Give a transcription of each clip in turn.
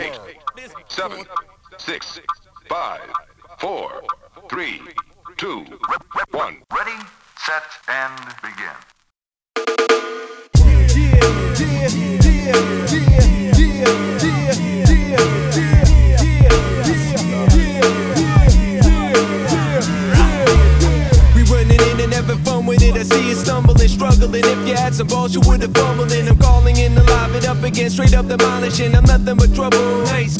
eight, seven, six, five, four, three, two, one. Ready, set, and begin. We it. I see you stumbling, struggling. If you had some balls, you would have fumbling. I'm calling in to live it up again, straight up demolishing. I'm nothing but trouble. I ain't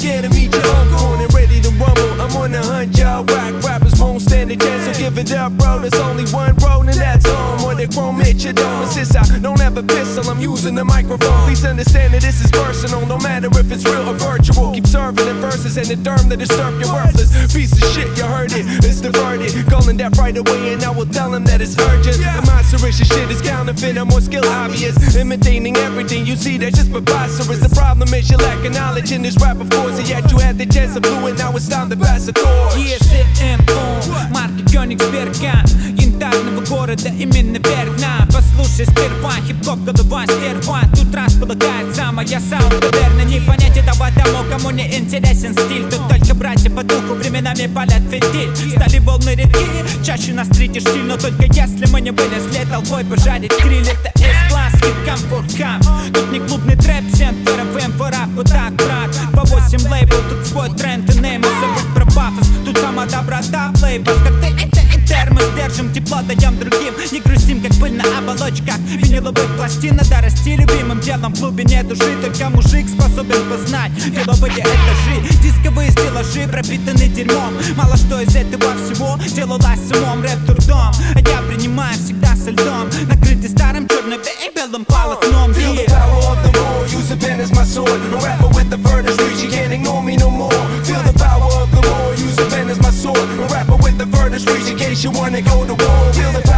it up, bro. There's only one road, and that's home. Or they chrome hit you don't assist. I don't have a pistol, I'm using the microphone. Please understand that this is personal, no matter if it's real or virtual. Keep serving the verses and the term that disturb your worthless piece of shit. You heard it, it's diverted. Calling that right away, and I will tell him that it's urgent. The monstrous shit is counterfeit. I'm more skill obvious, imitating everything you see. That's just preposterous. The problem is you lack of knowledge in this rap, of course. And yet you had the chance to do it. Now it's time to pass the torch. ESMO, марки Кёнигсберга Янтарного города именно Берна Послушай сперва, хип-хоп голова стерва Тут располагается моя саунд Наверное, не понять этого тому, кому не интересен стиль Тут только братья по духу временами палят фитиль Стали волны редки, чаще нас встретишь стиль Но только если мы не вылезли толпой пожарить. Гриль Это S-класс, хит комфорт хаб Тут не клубный трэп, всем ФРФМ, форак, вот так, брат. По 8 лейбл, тут свой тренд и нейм И забудь про пафос, тут сама доброта Флейбл, коктейль, это и термос Держим тепло, даем другим. Не грустим, как пыль оболочках Виниловых пластин Надо расти любимым делом в глубине души Только мужик способен познать Деловые этажи Дисковые стеллажи пропитаны дерьмом Мало что из этого всего делалось умом Рэп дурдом, а я принимаю всегда со льдом Накрытый старым черным и белым полотном Feel the power of the war, use a pen as my sword. A rapper with the furthest reach, you can't ignore me no more. Feel the power of the war, use a pen as my sword. A rapper with the furthest reach, in case you wanna go to war. Feel the the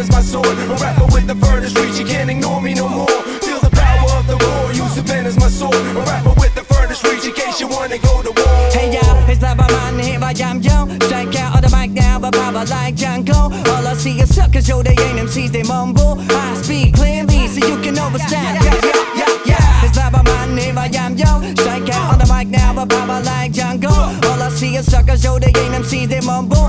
as my sword. A rapper with the furthest reach, you can't ignore me no more. Feel the power of the war, use a pen as my sword. A rapper with the furthest reach, in case you wanna go to war. Hey yo, it's by my man here, I am yo. Strike out on the mic now, but power like Django. All I see is suckers, yo, they ain't MCs, they mumble. I speak clearly, so you can understand. Yeah, yeah, yeah, yeah. It's like by my here, I am yo. Strike out on the mic now, but power like Django. All I see is suckers, yo, they ain't MCs, they mumble.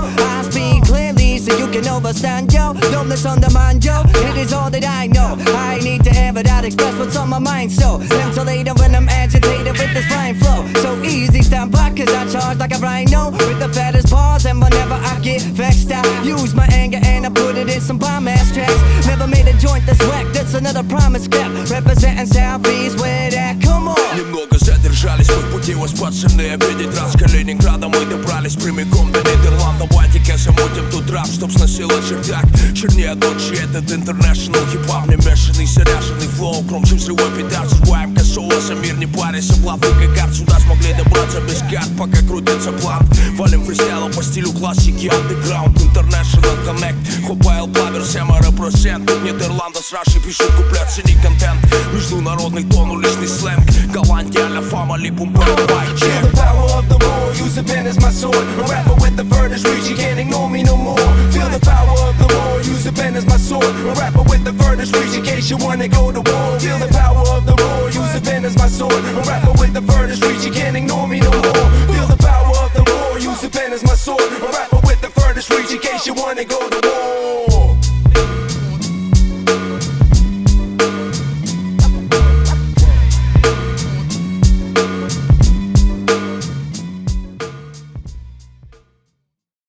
Can understand, yo. Don't mind, yo. It is all that I know. I need to ever that express what's on my mind, so ventilator when I'm agitated with this rhyme flow. So easy, stand back, cause I charge like a rhino with the fattest paws. And whenever I get vexed, I use my anger and I put it in some bomb ass tracks. Never made a joint that's whack, that's another promise gap. Representing Southeast, where that come on. Немного задержались мы пути воспасенные Обидеть раз Калининграда мы добрались прямиком до Нидерландов Ватика замутим тут рап, чтоб сносило чердак Чернее ночи этот интернешнл Хип-хап не мешанный, заряженный флоу Громче взрывой Мир не парится, блавы как карт Сюда смогли добраться без карт, пока крутится план Валим фристайлом по стилю классики Underground, International Connect Хопайл Плавер, Сема репрезент Тут Нидерланда с Рашей пишут куплет, цени контент Международный тон, уличный сленг Голландия, Ля Фама, Липум, Feel Чек the power of the war, use a pen as my sword. A rapper with the furthest reach, you can't ignore me no more. Feel the power of the war, use a pen as my sword. A rapper with the furthest reach, in case you wanna go to war. As my sword. A rapper with the furthest reach, you can't ignore me no more. Feel the power of the war, use a pen as my sword. A rapper with the furthest reach, in case you wanna go